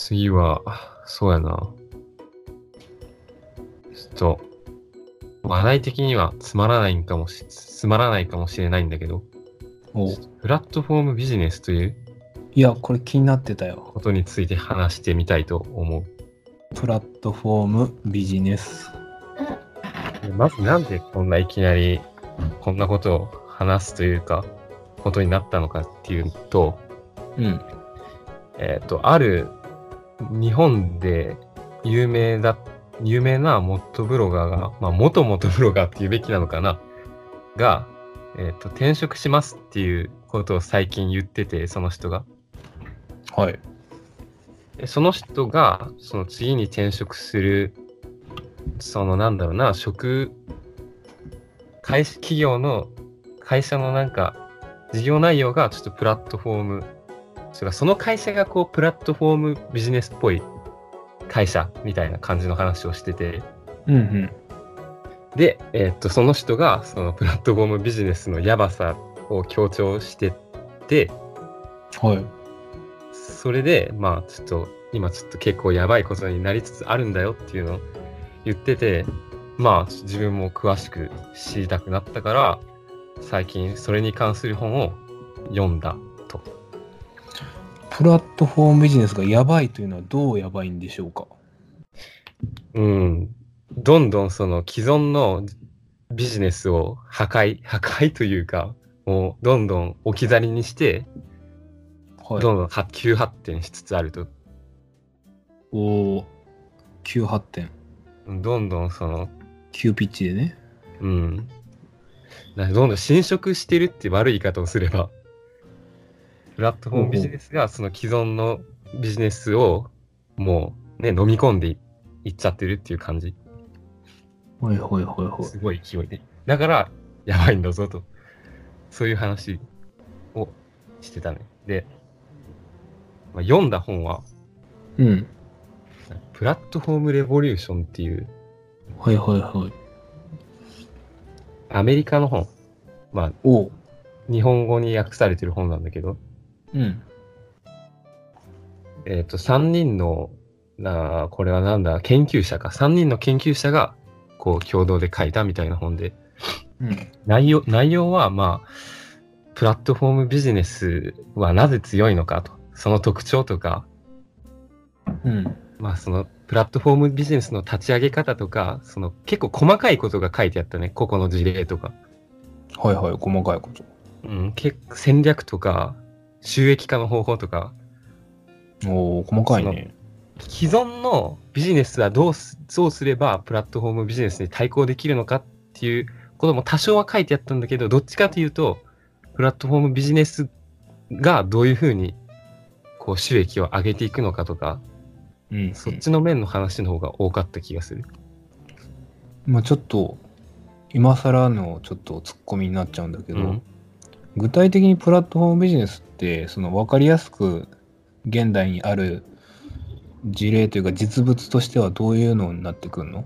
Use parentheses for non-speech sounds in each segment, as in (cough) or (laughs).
次は、そうやな。ちょっと、話題的にはつまらないんかもし、つまらないかもしれないんだけど、おプラットフォームビジネスといういや、これ気になってたよ。ことについて話してみたいと思う。プラットフォームビジネス。まずなんでこんないきなりこんなことを話すというか、ことになったのかっていうと、うん。えっ、と、ある日本で有名だ、有名なモットブロガーが、まあ元モットブロガーっていうべきなのかな、が、えっ、と、転職しますっていうことを最近言ってて、その人が。はい。でその人が、その次に転職する、そのなんだろうな、職、会社、企業の会社のなんか、事業内容がちょっとプラットフォーム、それその会社がこう、プラットフォームビジネスっぽい会社みたいな感じの話をしてて、うんうん。で、えーっと、その人が、そのプラットフォームビジネスのやばさを強調してて、はい。それで、まあ、ちょっと、今ちょっと結構やばいことになりつつあるんだよっていうのを言ってて、まあ、自分も詳しく知りたくなったから、最近それに関する本を読んだと。プラットフォームビジネスがやばいというのはどうやばいんでしょうか？うん。どんどんその既存のビジネスを破壊、破壊というか、もうどんどん置き去りにして、はい。どんどん発急発展しつつあると。おお。急発展。どんどんその急ピッチでね。うん。どんどん侵食してるって悪い言い方をすれば、プラットフォームビジネスがその既存のビジネスをもうね、飲み込んでいいっちゃってるっていう感じ。はいはいはいはい。すごい勢いで。だから、やばいんだぞと。そういう話をしてたね。で、まあ、読んだ本は、うん。プラットフォームレボリューションっていうはいはいはい。アメリカの本。まあ。日本語に訳されてる本なんだけど、うん。えっ、と、3人の、なあこれはなんだ、研究者か。3人の研究者が、こう、共同で書いたみたいな本で、うん。内容、内容は、まあ、プラットフォームビジネスはなぜ強いのかと、その特徴とか、うん。まあ、その、プラットフォームビジネスの立ち上げ方とか、その、結構細かいことが書いてあったね。個々の事例とか。はいはい。細かいこと。うん、結構戦略とか、収益化の方法とか、おお細かいね。既存のビジネスはどうすどうすればプラットフォームビジネスに対抗できるのかっていうことも多少は書いてあったんだけど、どっちかというと、プラットフォームビジネスがどういうふうにこう収益を上げていくのかとか、うん。そっちの面の話の方が多かった気がする。まあちょっと、今更のちょっとツッコミになっちゃうんだけど、うん具体的にプラットフォームビジネスって、その分かりやすく現代にある事例というか実物としてはどういうのになってくるの？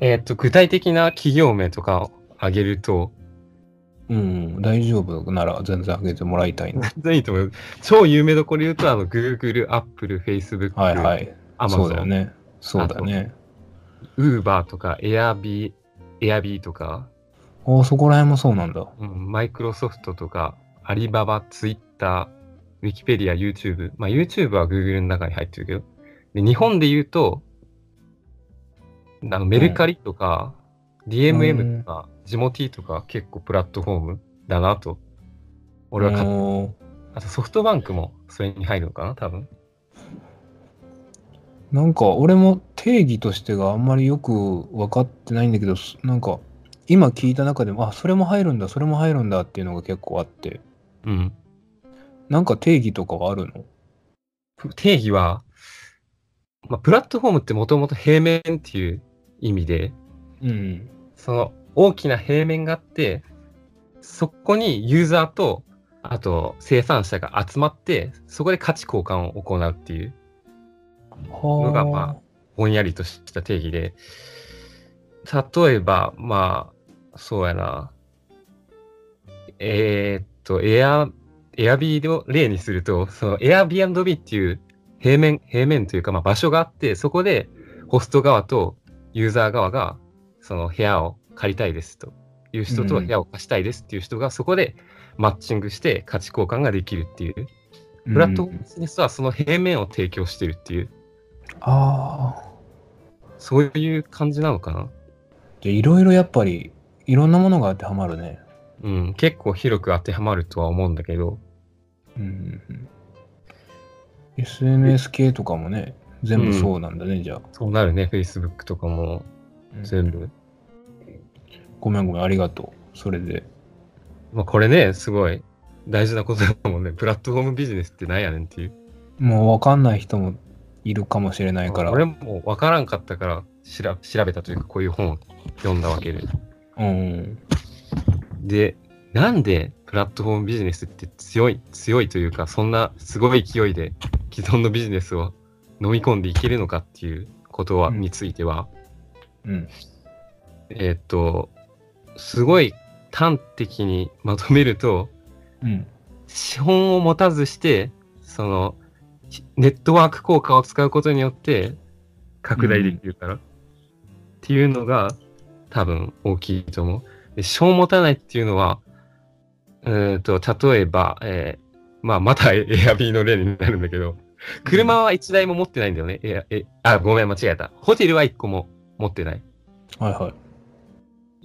えーっと、具体的な企業名とかを挙げると、うん、大丈夫なら全然あげてもらいたいな。(laughs) 全然いいと思う。超有名どころで言うと、あの、Google、Apple、Facebook、はいはい。そうだよ Amazon、ね。そうだね。Uber とか Airb、Airb とか、ああ、そこら辺もそうなんだ。うん、マイクロソフトとか、アリババ、ツイッター、ウィキペディア、YouTube。まあ YouTube は Google の中に入ってるけど。で、日本で言うと、あのメルカリとか、DMM とか、ジモティとか結構プラットフォームだなと。俺はかおーあとソフトバンクもそれに入るのかな多分。なんか俺も定義としてがあんまりよく分かってないんだけど、すなんか今聞いた中でも、あ、それも入るんだ、それも入るんだっていうのが結構あって、うん。なんか定義とかはあるの？定義は、まあ、プラットフォームってもともと平面っていう意味で、うん。その大きな平面があって、そこにユーザーと、あと生産者が集まって、そこで価値交換を行うっていうのが、まあ、ぼんやりとした定義で、例えば、まあ、そうやな、えーっと、エア、エアビーを例にすると、そのエアビービっていう平面、平面というか、まあ、場所があって、そこでホスト側とユーザー側が、その部屋を借りたいですという人とうん部屋を貸したいですっていう人が、そこでマッチングして価値交換ができるっていう。プラットフォームビジネスはその平面を提供してるっていう、ああ。そういう感じなのかな。じゃあいろいろやっぱり、いろんなものが当てはまるね。うん、結構広く当てはまるとは思うんだけど、うんうんうん。SNS 系とかもね、全部そうなんだね、じゃあ。そうなるね、Facebook とかも全部。ごめんごめん、ありがとう。それで。まあこれね、すごい大事なことだもんね。プラットフォームビジネスってなんやねんっていう。もう分かんない人もいるかもしれないから。俺も分からんかったから調調べたというか、こういう本を読んだわけで。うん。で、なんでプラットフォームビジネスって強い、強いというか、そんなすごい勢いで既存のビジネスを飲み込んでいけるのかっていうことは、うんについては、うん。えーっと、すごい端的にまとめると、うん。資本を持たずして、その、ネットワーク効果を使うことによって拡大できるから、っていうのが多分大きいと思う。で、資本を持たないっていうのは、うーんと、例えば、えーまあ、またエアビーの例になるんだけど、車は1台も持ってないんだよね。エアえあ、ごめん、間違えた。ホテルは1個も持ってないはいは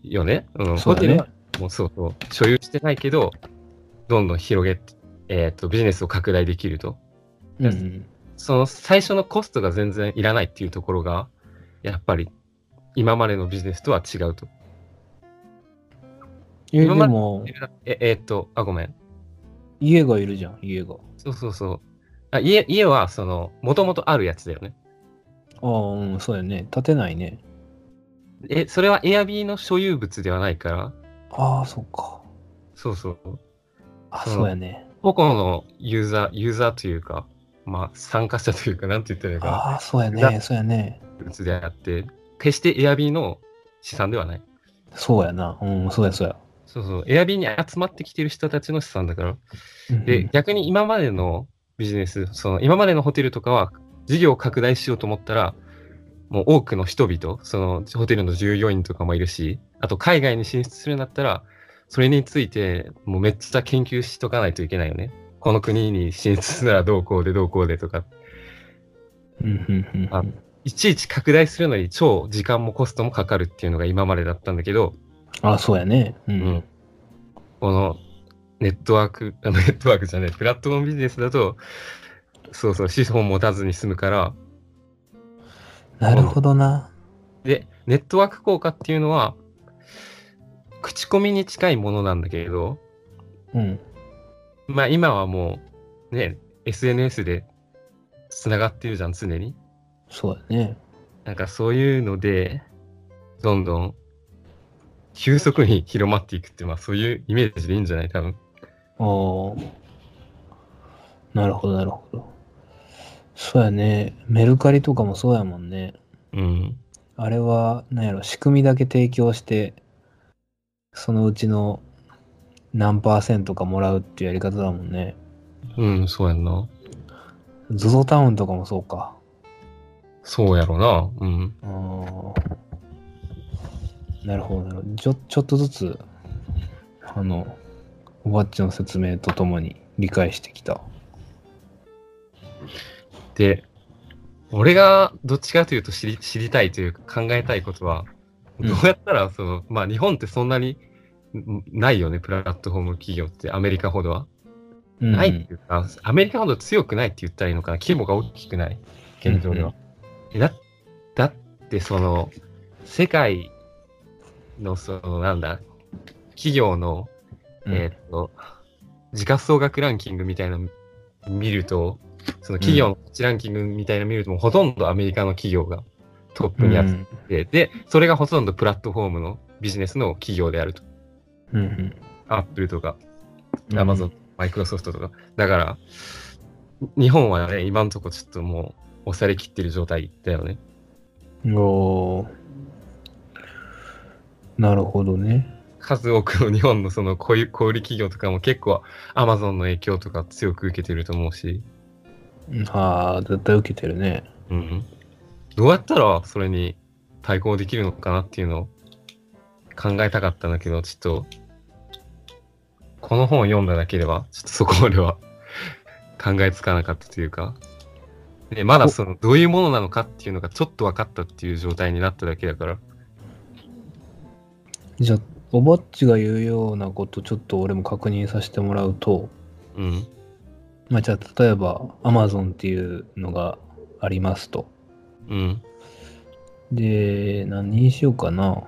い。よね。うん、そうだねホテルは。もうそうそう、所有してないけど、どんどん広げ、えっ、と、ビジネスを拡大できると。うんうん。その最初のコストが全然いらないっていうところが、やっぱり今までのビジネスとは違うと。え、で今までも、え、えーっと、あ、ごめん。家がいるじゃん、家が。そうそうそう。あ家家は、その、もともとあるやつだよね。ああ、うん、そうやね。建てないね。え、それは Airb の所有物ではないから、ああ、そっか。そうそう。あ、そうそうやね。個々のユーザー、ユーザーというか、まあ、参加者というか、なんて言ったらいいのかな。ああ、そうやだね。そうやね。物であって、決して Airb の資産ではない。そうやな。うん、そうや、そうや。そうそう。Airb に集まってきてる人たちの資産だから。うんで、逆に今までのビジネス、その今までのホテルとかは事業を拡大しようと思ったら、もう多くの人々、そのホテルの従業員とかもいるし、あと海外に進出するんだったら、それについてもうめっちゃ研究しとかないといけないよね。この国に進出するならどうこうでどうこうでとか、うん、うん、うん。あいちいち拡大するのに超時間もコストもかかるっていうのが今までだったんだけど、あそうやね。う。うんんこのネットワーク、あ (laughs) ネットワークじゃない、プラットフォームビジネスだと、そうそう、資本持たずに済むから、なるほどな。で、ネットワーク効果っていうのは、口コミに近いものなんだけれど、うん。まあ今はもう、ね、SNS で繋がってるじゃん、常に。そうやね。なんかそういうので、どんどん、急速に広まっていくって、まあそういうイメージでいいんじゃない？多分。おーなるほど、なるほど。そうやね。メルカリとかもそうやもんね。うん。あれは、なんやろ、仕組みだけ提供して、そのうちの何パーセントかもらうっていうやり方だもんね。うん、そうやんな。ゾゾタウンとかもそうか。そうやろな。うん。あーなるほど、なるほど。ちょ、ちょっとずつ、あの、おばっちの説明とともに理解してきた。で、俺がどっちかというと知り知りたいというか考えたいことは、うんどうやったら、その、まあ日本ってそんなにんないよね、プラットフォーム企業ってアメリカほどは。うんないっていうか、アメリカほど強くないって言ったらいいのかな、規模が大きくない、現状では。だだって、その、世界の、その、なんだ、企業の、うんえーっと、時価総額ランキングみたいなの見ると、その企業の価値ランキングみたいなの見ると、もうほとんどアメリカの企業がトップにあっうんて、で、それがほとんどプラットフォームのビジネスの企業であると。うんうんアップルとか、うんアマゾン、マイクロソフトとか。だから、日本はね、今のところちょっともう押されきってる状態だよね。おーなるほどね。数多くの日本のその小売小売企業とかも結構アマゾンの影響とか強く受けてると思うし、ああ、絶対受けてるね。うん。どうやったらそれに対抗できるのかなっていうのを考えたかったんだけど、ちょっと、この本を読んだだけでは、ちょっとそこまでは (laughs) 考えつかなかったというか、でまだその、どういうものなのかっていうのがちょっと分かったっていう状態になっただけだから、じゃあ、おばっちが言うようなこと、ちょっと俺も確認させてもらうと、うん、まあ、じゃあ、例えば、Amazon っていうのがありますと。うん、で、何にしようかな。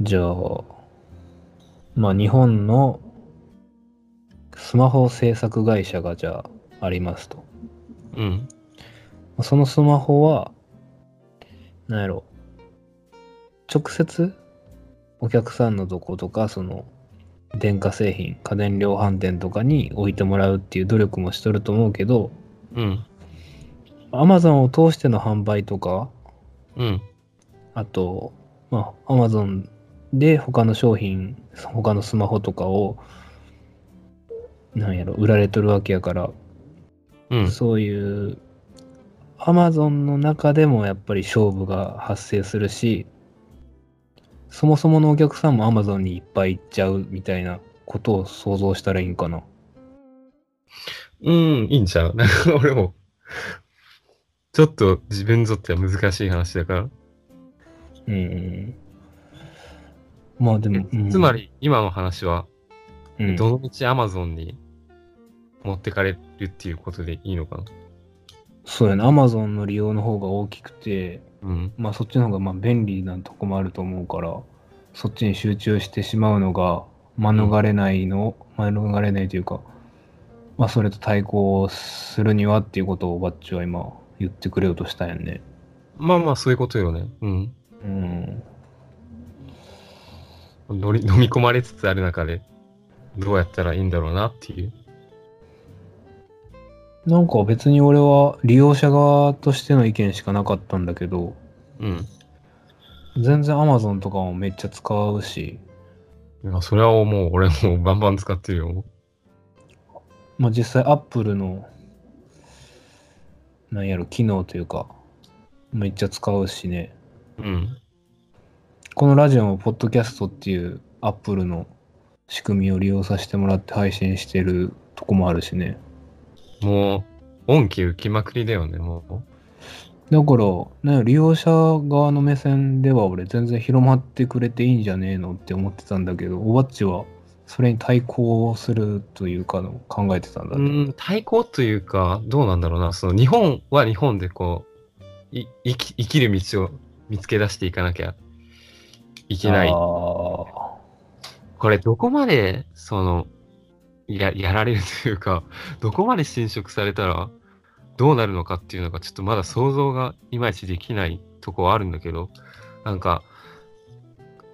じゃあ、まあ、日本のスマホ制作会社がじゃあありますと。うん、そのスマホは、なんやろ、直接お客さんのとことか、その、電化製品、家電量販店とかに置いてもらうっていう努力もしとると思うけど、うん、Amazon を通しての販売とか、うん、あと、まあ、Amazon で他の商品、他のスマホとかを、なんやろ、売られとるわけやから、うん、そういう、Amazon の中でもやっぱり勝負が発生するし、そもそものお客さんも Amazon にいっぱい行っちゃうみたいなことを想像したらいいんかな。うん、いいんちゃう？なんか俺も、ちょっと自分にとっては難しい話だから。うん。まあでも、うんつま、り、今の話は、うんどのみち Amazon に持ってかれるっていうことでいいのかな？そうやな、Amazon の利用の方が大きくて、うん。まあそっちの方がまあ便利なとこもあると思うから、そっちに集中してしまうのが免れないの、免れないというか、まあそれと対抗するにはっていうことをバッチは今言ってくれようとしたんやんね。まあまあ、そういうことよね。うん。うん。飲み込まれつつある中で、どうやったらいいんだろうなっていう。なんか別に俺は利用者側としての意見しかなかったんだけど、うん。全然 Amazon とかもめっちゃ使うし、いや、それはもう、俺もうバンバン使ってるよ。まあ実際 Apple の、なんやろ、機能というか、めっちゃ使うしね。うん。このラジオも、ポッドキャストっていうアップルの仕組みを利用させてもらって配信してるとこもあるしね。もう、恩恵受けまくりだよね、もうだから、ね、利用者側の目線では俺全然広まってくれていいんじゃねえのって思ってたんだけど、おばっちはそれに対抗するというかの考えてたんだう。ん、対抗というか、どうなんだろうな。その、日本は日本でこう、い生き生きる道を見つけ出していかなきゃいけない。これ、どこまで、その、や、やられるというか、(laughs) どこまで侵食されたら、どうなるのかっていうのが、ちょっとまだ想像がいまいちできないとこはあるんだけど、なんか、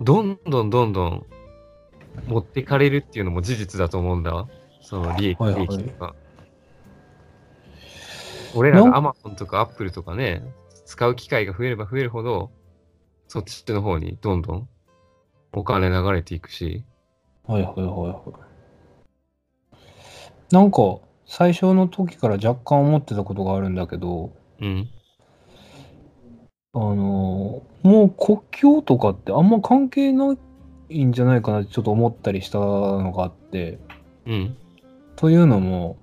どんどんどんどん持ってかれるっていうのも事実だと思うんだわ。その利益、はいはい利益とか。俺らがな Amazon とか Apple とかね、使う機会が増えれば増えるほど、そっちの方にどんどんお金流れていくし、はいはいはいはい。なんか、最初の時から若干思ってたことがあるんだけど、うん。あのーもう国境とかってあんま関係ないんじゃないかなってちょっと思ったりしたのがあって、うん。というのも、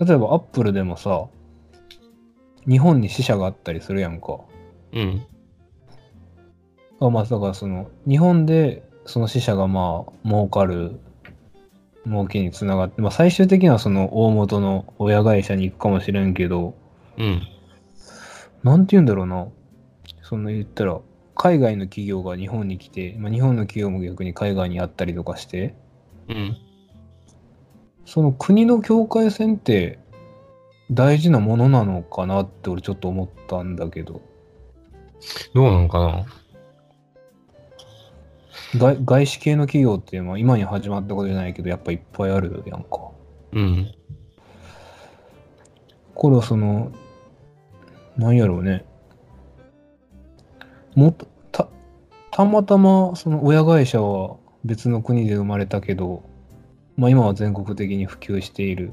例えばアップルでもさ、日本に支社があったりするやんか。うん。あまあ、だからその、日本でその支社がまあ、儲かる、儲けにつながって、まあ最終的にはその大元の親会社に行くかもしれんけど、うん。なんて言うんだろうな。その言ったら、海外の企業が日本に来て、まあ、日本の企業も逆に海外にあったりとかして、うん。その国の境界線って大事なものなのかなって俺ちょっと思ったんだけど、どうなのかな？外外資系の企業ってまあ今に始まったことじゃないけど、やっぱいっぱいあるやんか。うん。これはその、なんやろうね。もっと、た、たまたまその親会社は別の国で生まれたけど、まあ今は全国的に普及している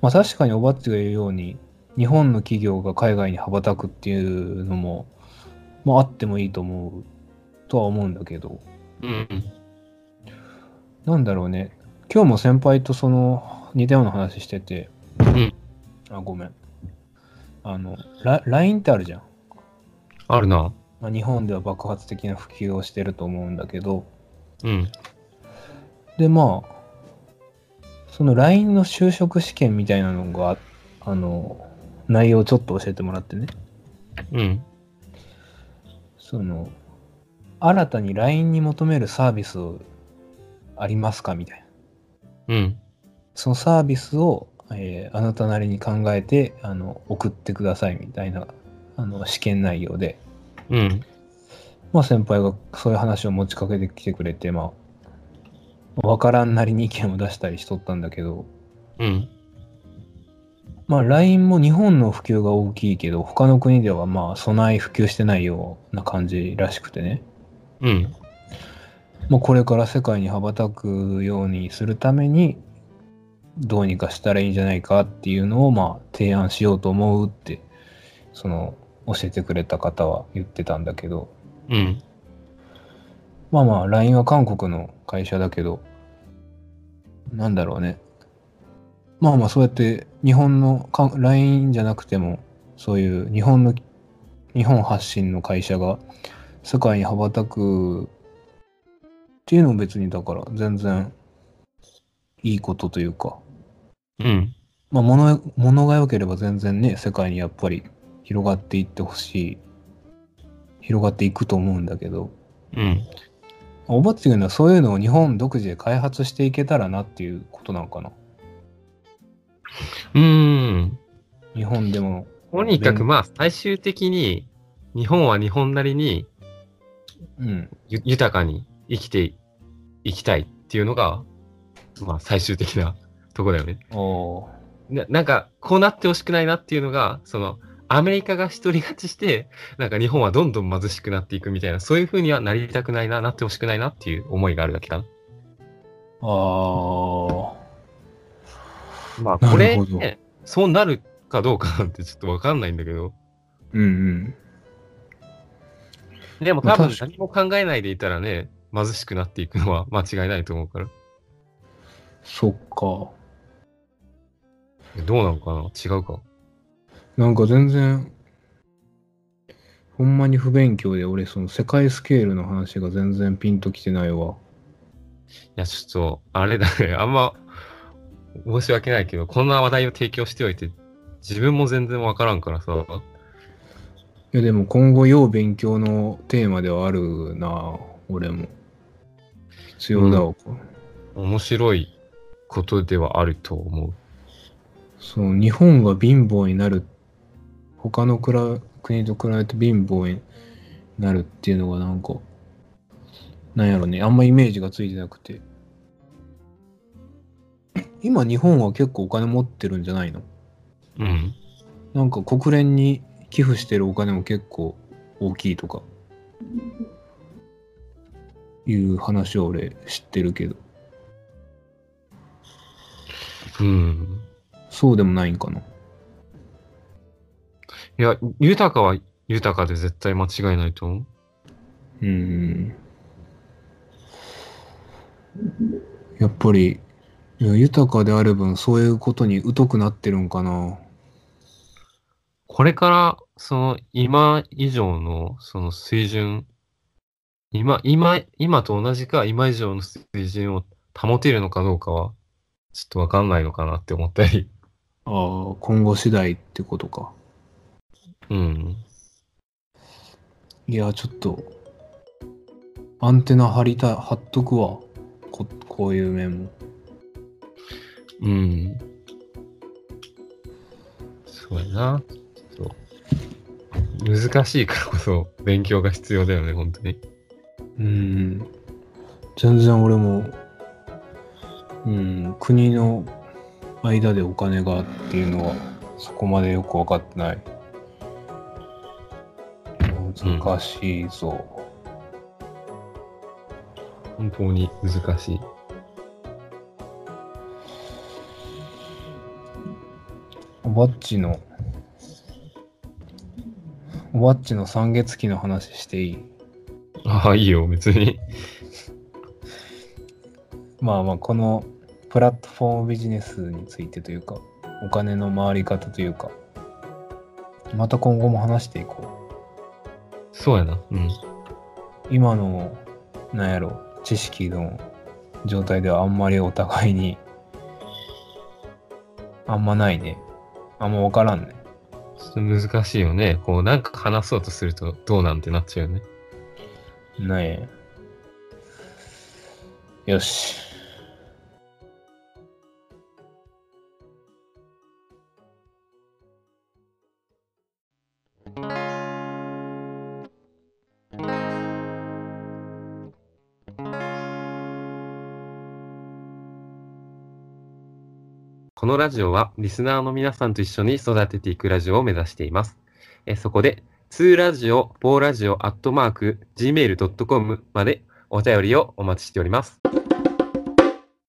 まあ確かにおばっちが言うように、日本の企業が海外に羽ばたくっていうのも、まああってもいいと思うとは思うんだけど、うん。なんだろうね。今日も先輩とその似たような話してて、うん。あ、ごめん。あの、ラ LINE ってあるじゃん。あるな。まあ、日本では爆発的な普及をしてると思うんだけど、うん。で、まあ、その LINE の就職試験みたいなのが、あの、内容をちょっと教えてもらってね。うん。その、新たに LINE に求めるサービスありますか？みたいな。うん。そのサービスを、えーあなたなりに考えてあの送ってくださいみたいなあの試験内容で、うん。まあ、先輩がそういう話を持ちかけてきてくれて、まあ、わからんなりに意見を出したりしとったんだけど、うん。まあ、LINE も日本の普及が大きいけど、他の国ではまあ、備え普及してないような感じらしくてね。うん。まあ、これから世界に羽ばたくようにするために、どうにかしたらいいんじゃないかっていうのを、まあ、提案しようと思うって、その、教えてくれた方は言ってたんだけど、うん。まあまあ、LINE は韓国の会社だけど、なんだろうね。まあまあ、そうやって日本のか LINE じゃなくても、そういう日本の、日本発信の会社が世界に羽ばたくっていうのも別にだから全然いいことというか、うん。まあ物、物が良ければ全然ね、世界にやっぱり広がっていってほしい、広がっていくと思うんだけど、うん。おばっちが言うのはそういうのを日本独自で開発していけたらなっていうことなのかな。うん。日本でも。とにかく勉まあ最終的に日本は日本なりにうん。ゆ豊かに生きていきたいっていうのがまあ最終的な (laughs) とこだよね。おーななんかこうなってほしくないなっていうのがそのアメリカが一人勝ちしてなんか日本はどんどん貧しくなっていくみたいなそういう風にはなりたくないななってほしくないなっていう思いがあるだけかな。あー。まあこれ、ね、そうなるかどうかなんてちょっとわかんないんだけど。うんうん。でもまあ多分何も考えないでいたらね、貧しくなっていくのは (laughs) 間違いないと思うから。そっか。どうなのかな？違うか？なんか全然、ほんまに不勉強で俺その世界スケールの話が全然ピンときてないわ。いや、ちょっと、あれだね。(laughs) あんま、申し訳ないけど、こんな話題を提供しておいて、自分も全然わからんからさ。いやでも今後要勉強のテーマではあるな俺も。必要だわ、これ面白いことではあると思う。そう、日本が貧乏になる、他の国と比べて貧乏になるっていうのがなんか、なんやろね、あんまイメージがついてなくて。今日本は結構お金持ってるんじゃないの？うん。なんか国連に寄付してるお金も結構大きいとか、いう話を俺知ってるけど、うん。そうでもないんかな。いや、豊かは豊かで絶対間違いないと思う。うん。やっぱり、豊かである分、そういうことに疎くなってるんかな。これから、その、今以上の、その水準、今、今、今と同じか、今以上の水準を保てるのかどうかは、ちょっとわかんないのかなって思ったり。ああ、今後次第ってことか。うん。いや、ちょっと、アンテナ張りたい、張っとくわ。ここういう面も。うん。そうやな。難しいからこそ勉強が必要だよね、本当に。うん。全然俺も、うん、国の間でお金がっていうのは、そこまでよく分かってない。難しいぞ。本当に難しい。おばっちの、おばっちの三月期の話していい？ああ、いいよ、別に。(laughs) まあまあ、このプラットフォームビジネスについてというか、お金の回り方というか、また今後も話していこう。そうやな。うん。今の、なんやろ、知識の状態ではあんまりお互いに、あんまないね。あんまわからんね。ちょっと難しいよね。こう、なんか話そうとするとどうなんてなっちゃうよね。ない。よし。このラジオはリスナーの皆さんと一緒に育てていくラジオを目指しています。えそこで、2ラジオ、4ラジオ、アットマーク、gmail.com までお便りをお待ちしております。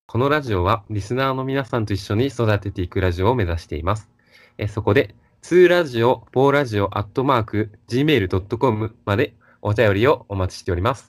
このラジオはリスナーの皆さんと一緒に育てていくラジオを目指しています。えそこで、2ラジオ、4ラジオ、アットマーク、gmail.com までお便りをお待ちしております。